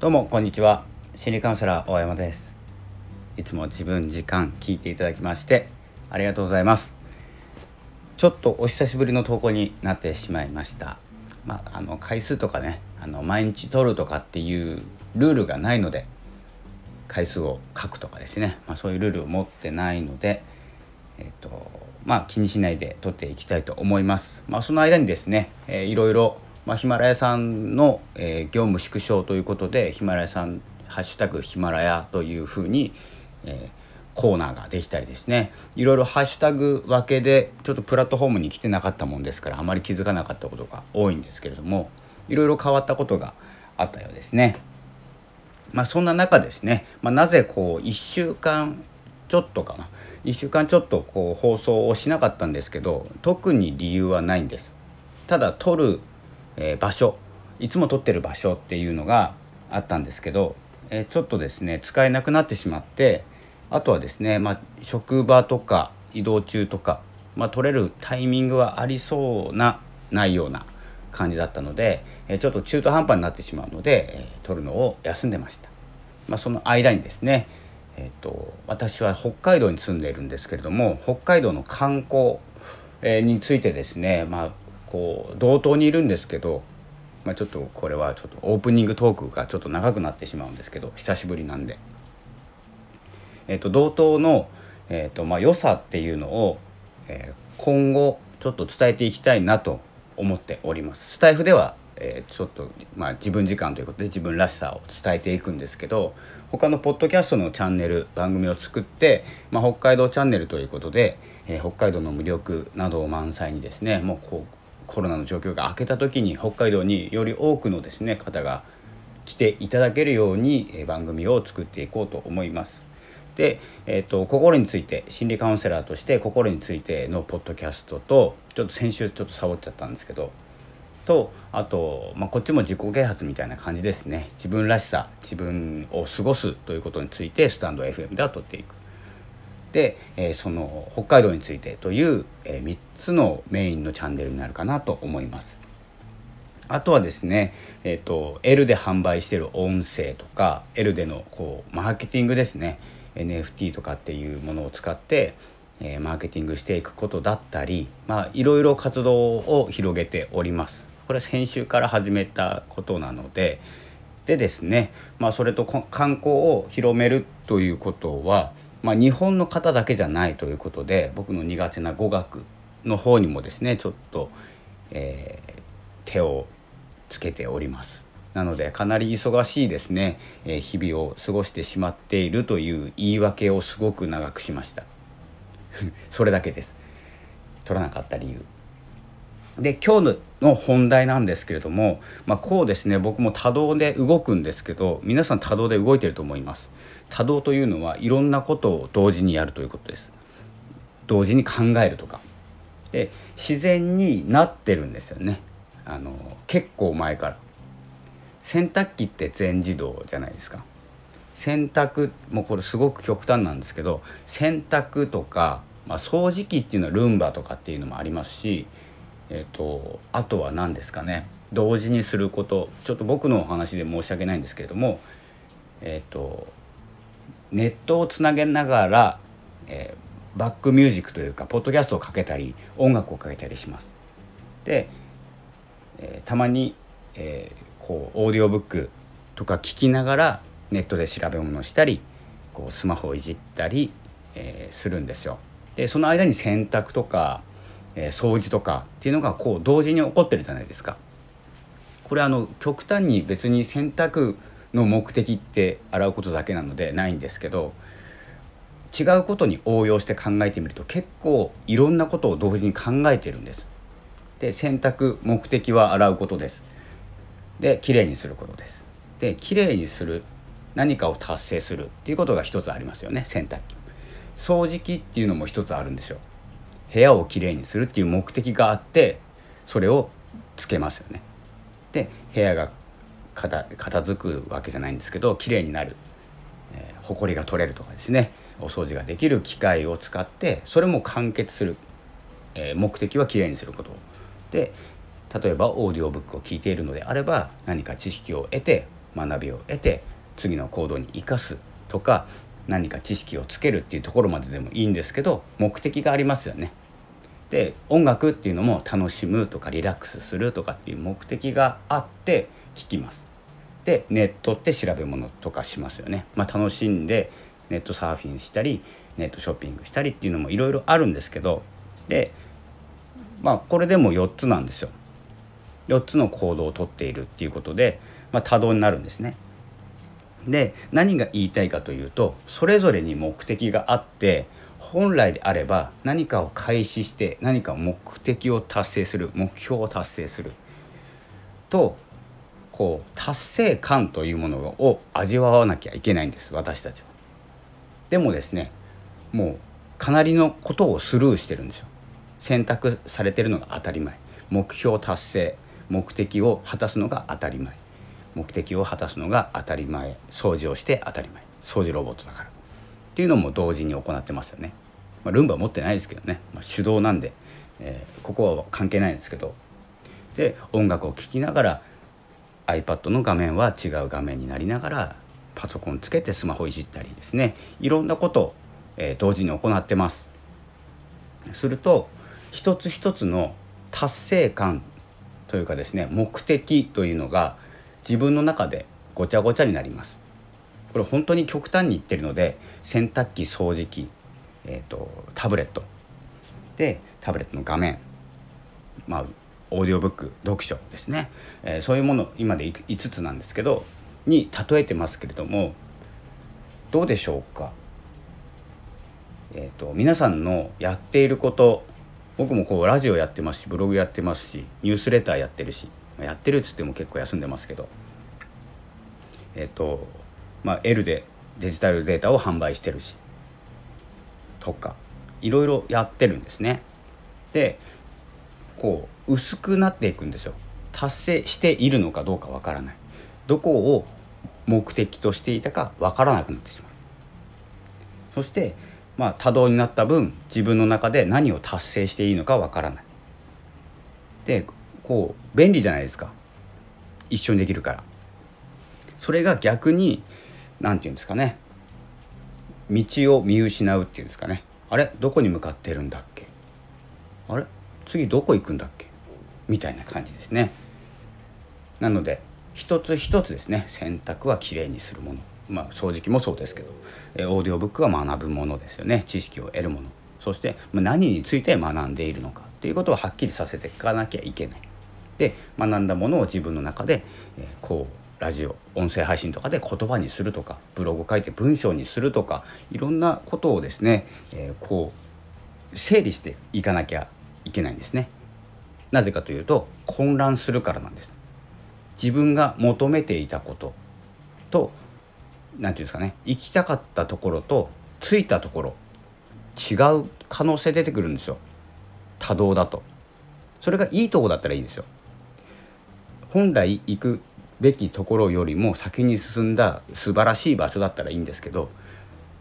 どうもこんにちは。心理カウンセラー大山です。いつも自分時間聞いていただきましてありがとうございます。ちょっとお久しぶりの投稿になってしまいました。まあ、あの回数とかねあの毎日撮るとかっていうルールがないので回数を書くとかですね、まあ、そういうルールを持ってないので、えーとまあ、気にしないで撮っていきたいと思います。まあ、その間にですね、えー、いろいろ、まあ、ヒマラヤさんの、えー、業務縮小ということでヒマラヤさん「ハッシュタグヒマラヤ」というふうに、えーコーナーができたりですね。いろいろハッシュタグ分けでちょっとプラットフォームに来てなかったもんですからあまり気づかなかったことが多いんですけれどもいろいろ変わったことがあったようですね。まあ、そんな中ですね、まあ、なぜこう1週間ちょっとかな。1週間ちょっとこう放送をしなかったんですけど特に理由はないんです。ただ撮る、えー、場所いつも撮ってる場所っていうのがあったんですけど、えー、ちょっとですね使えなくなってしまってあとはですね、まあ、職場とか移動中とか、まあ、取れるタイミングはありそうなないような感じだったので、えちょっと中途半端になってしまうので、え取るのを休んでました、まあ、その間にですね、えーと、私は北海道に住んでいるんですけれども北海道の観光、えについてですね、まあ、こう同等にいるんですけど、まあ、ちょっとこれはちょっとオープニングトークがちょっと長くなってしまうんですけど久しぶりなんで。えーと、同等の、えーとまあ、良さっていうのを、えー、今後ちょっと伝えていきたいなと思っております。スタイフではえー、ちょっと、まあ、自分時間ということで自分らしさを伝えていくんですけど他のポッドキャストのチャンネル番組を作って、まあ、北海道チャンネルということで、えー、北海道の魅力などを満載にですねもうこうコロナの状況が明けた時に北海道により多くのですね方が来ていただけるように、え、番組を作っていこうと思います。で、えーと、心について心理カウンセラーとして心についてのポッドキャストとちょっと先週ちょっとサボっちゃったんですけどとあと、まあ、こっちも自己啓発みたいな感じですね自分らしさ自分を過ごすということについてスタンド FM では撮っていく。で、えー、その北海道についてという、えー、3つのメインのチャンネルになるかなと思います。あとはですね、えーと、L で販売してる音声とか L でのこうマーケティングですね NFT とかっていうものを使って、えー、マーケティングしていくことだったりまあいろいろ活動を広げております。これは先週から始めたことなのででですね、まあ、それと観光を広めるということは、まあ、日本の方だけじゃないということで僕の苦手な語学の方にもですねちょっと、えー、手をつけております。なのでかなり忙しいですね、え日々を過ごしてしまっているという言い訳をすごく長くしました。それだけです。取らなかった理由。で今日の本題なんですけれども、まあ、こうですね僕も多動で動くんですけど皆さん多動で動いてると思います。多動というのはいろんなことを同時にやるということです。同時に考えるとか。で自然になってるんですよね。あの結構前から。洗濯機って全自動じゃないですか。洗濯もうこれすごく極端なんですけど洗濯とか、まあ、掃除機っていうのはルンバとかっていうのもありますし、えーと、あとは何ですかね同時にすることちょっと僕のお話で申し訳ないんですけれども、えーと、ネットをつなげながら、えー、バックミュージックというかポッドキャストをかけたり音楽をかけたりします。で、えー、たまに、えーこうオーディオブックとか聞きながらネットで調べ物をしたりこうスマホをいじったり、えー、するんですよ。でその間に洗濯とか、えー、掃除とかっていうのがこう同時に起こってるじゃないですか。これあの極端に別に洗濯の目的って洗うことだけなのでないんですけど違うことに応用して考えてみると結構いろんなことを同時に考えてるんです。で洗濯目的は洗うことです。できれいにすることです。できれいにする何かを達成するっていうことが一つありますよね洗濯機。掃除機っていうのも一つあるんですよ。部屋をきれいにするっていう目的があってそれをつけますよね。で部屋が片片付くわけじゃないんですけどきれいになる、えー、埃が取れるとかですねお掃除ができる機械を使ってそれも完結する、えー、目的はきれいにすることで例えばオーディオブックを聞いているのであれば何か知識を得て学びを得て次の行動に生かすとか何か知識をつけるっていうところまででもいいんですけど目的がありますよね。で音楽っていうのも楽しむとかリラックスするとかっていう目的があって聴きます。でネットって調べ物とかしますよね。まあ、楽しんでネットサーフィンしたりネットショッピングしたりっていうのもいろいろあるんですけどでまあこれでも4つなんですよ。4つの行動をとっているっていうことで、まあ、多動になるんですね。で何が言いたいかというとそれぞれに目的があって本来であれば何かを開始して何か目的を達成する目標を達成する。とこう達成感というものを味わわなきゃいけないんです私たちは。でもですねもうかなりのことをスルーしてるんですよ。選択されてるのが当たり前。目標達成目的を果たすのが当たり前。目的を果たすのが当たり前。掃除をして当たり前。掃除ロボットだから。っていうのも同時に行ってますよね、まあ、ルンバ持ってないですけどね、まあ、手動なんで、えー、ここは関係ないんですけど。で音楽を聴きながら iPad の画面は違う画面になりながらパソコンつけてスマホいじったりですね。いろんなことを、えー、同時に行ってます。すると一つ一つの達成感というかですね目的というのが自分の中でごちゃごちゃになります。これ本当に極端に言ってるので洗濯機掃除機、えーと、タブレット。でタブレットの画面。まあオーディオブック読書ですね、えー、そういうもの今で5つなんですけどに例えてますけれどもどうでしょうか、えーと、と皆さんのやっていること僕もこうラジオやってますしブログやってますしニュースレターやってるしやってるっつっても結構休んでますけどえっ、とまあ L でデジタルデータを販売してるしとかいろいろやってるんですね。でこう薄くなっていくんですよ。達成しているのかどうかわからない。どこを目的としていたかわからなくなってしまう。そしてまあ多動になった分自分の中で何を達成していいのかわからない。でこう便利じゃないですか一緒にできるからそれが逆に何て言うんですかね。道を見失うっていうんですかね。あれ？どこに向かってるんだっけ？あれ？次どこ行くんだっけ？みたいな感じですね。なので一つ一つですね。洗濯はきれいにするもの。まあ掃除機もそうですけど。えオーディオブックは学ぶものですよね。知識を得るもの。そして何について学んでいるのかということをはっきりさせていかなきゃいけない。で学んだものを自分の中で、え、こうラジオ音声配信とかで言葉にするとかブログ書いて文章にするとかいろんなことをですね、えー、こう整理していかなきゃいけないんですね。なぜかというと混乱するからなんです。自分が求めていたことと何て言うんですかね行きたかったところと着いたところ違う可能性出てくるんですよ多動だと。それがいいとこだったらいいですよ。本来行くべきところよりも先に進んだ素晴らしい場所だったらいいんですけど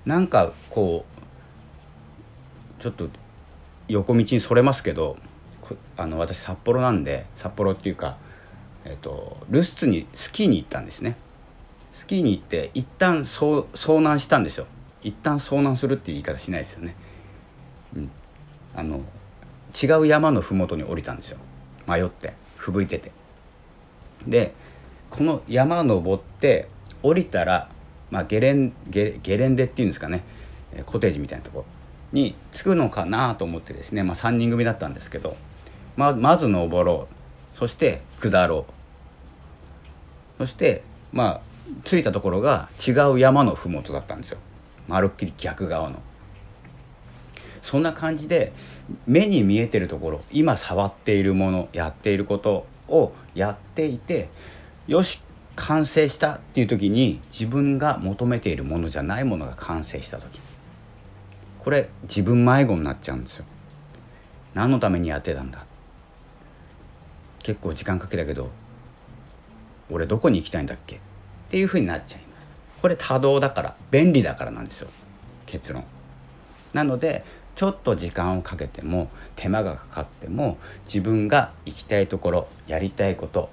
なんかこうちょっと横道にそれますけどあの私札幌なんで札幌っていうか、えーと、留守にスキーに行ったんですね。スキーに行って一旦遭遭難したんですよ。一旦遭難するっていう言い方しないですよね、うん、あの違う山の麓に降りたんですよ。迷って吹雪いてて。でこの山登って降りたら、まあ、ゲレンゲゲレンデっていうんですかねコテージみたいなとこに着くのかなと思ってですね、まあ、3人組だったんですけどままず登ろう。そして下ろう。そしてまあ着いたところが違う山の麓だったんですよ。まるっきり逆側の。そんな感じで目に見えてるところ今触っているものやっていることをやっていてよし完成したっていう時に自分が求めているものじゃないものが完成した時これ自分迷子になっちゃうんですよ。何のためにやってたんだ結構時間かけたけど俺どこに行きたいんだっけっていうふうになっちゃいます。これ多動だから便利だからなんですよ結論。なのでちょっと時間をかけても手間がかかっても自分が行きたいところやりたいこと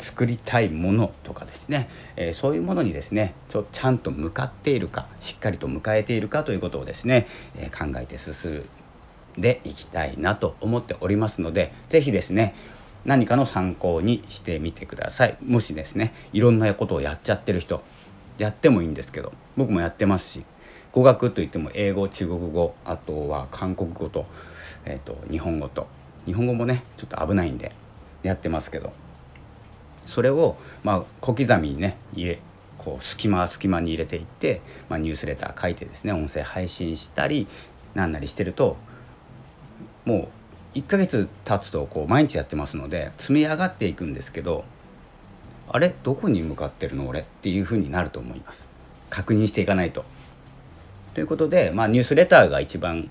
作りたいものとかですね、えー、そういうものにですねちょちゃんと向かっているかしっかりと迎えているかということをですね、えー、考えて進んでいきたいなと思っておりますので是非ですね何かの参考にしてみてください。もしですねいろんなことをやっちゃってる人やってもいいんですけど僕もやってますし語学といっても英語中国語あとは韓国語と,、えーと、日本語と。日本語もねちょっと危ないんでやってますけど。それをまあ小刻みにね入れこう隙間隙間に入れていって、まあ、ニュースレター書いてですね音声配信したりなんなりしてるともう1ヶ月経つとこう毎日やってますので積み上がっていくんですけどあれ？どこに向かってるの？俺？っていうふうになると思います。確認していかないと。ということで、まあ、ニュースレターが一番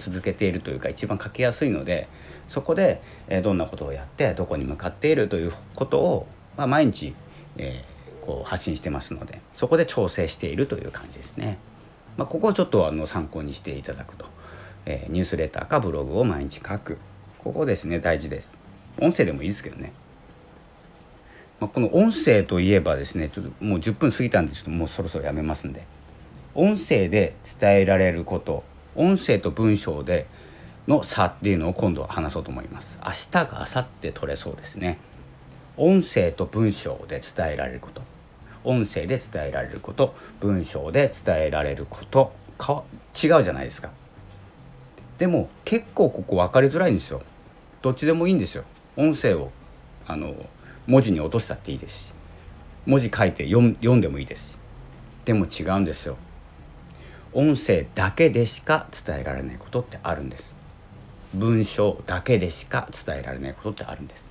続けているというか一番書きやすいのでそこで、えどんなことをやってどこに向かっているということを、まあ、毎日、えー、こう発信してますのでそこで調整しているという感じですね。まあ、ここをちょっとあの参考にしていただくと、えー、ニュースレターかブログを毎日書く。ここですね大事です。音声でもいいですけどね、まあ、この音声といえばですねちょっともう10分過ぎたんですけどもうそろそろやめますんで。音声で伝えられること音声と文章での差っていうのを今度は話そうと思います。明日か明後日取れそうですね。音声と文章で伝えられること。音声で伝えられること文章で伝えられること。か違うじゃないですか。でも結構ここ分かりづらいんですよ。どっちでもいいんですよ。音声をあの文字に落としたっていいですし。文字書いて読んでもいいですし。でも違うんですよ。音声だけでしか伝えられないことってあるんです。文章だけでしか伝えられないことってあるんです。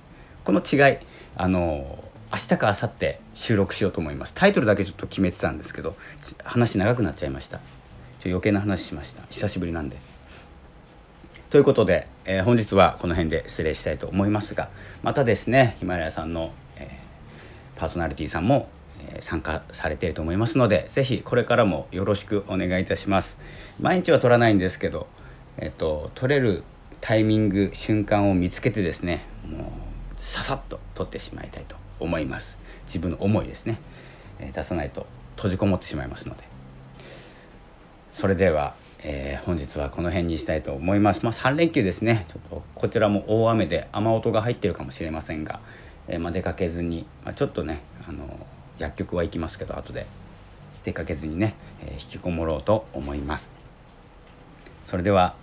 この違いあの明日か明後日収録しようと思います。タイトルだけちょっと決めてたんですけど話長くなっちゃいました。ちょ余計な話しました。久しぶりなんで。ということで、えー、本日はこの辺で失礼したいと思いますがまたですねヒマラヤさんの、えー、パーソナリティさんも参加されていると思いますので是非これからもよろしくお願いいたします。毎日は撮らないんですけど、えっと、撮れるタイミング瞬間を見つけてですねもうささっと撮ってしまいたいと思います。自分の思いですね、え出さないと閉じこもってしまいますので。それでは、えー、本日はこの辺にしたいと思います、まあ、3連休ですね。ちょっとこちらも大雨で雨音が入ってるかもしれませんが、えー、まあ、出かけずに、まあ、ちょっとねあの薬局は行きますけど後で。出かけずにね、えー、引きこもろうと思います。それでは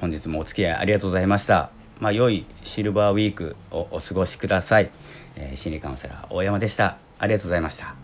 本日もお付き合いありがとうございました。まあ良いシルバーウィークをお過ごしください、えー、心理カウンセラー大山でした。ありがとうございました。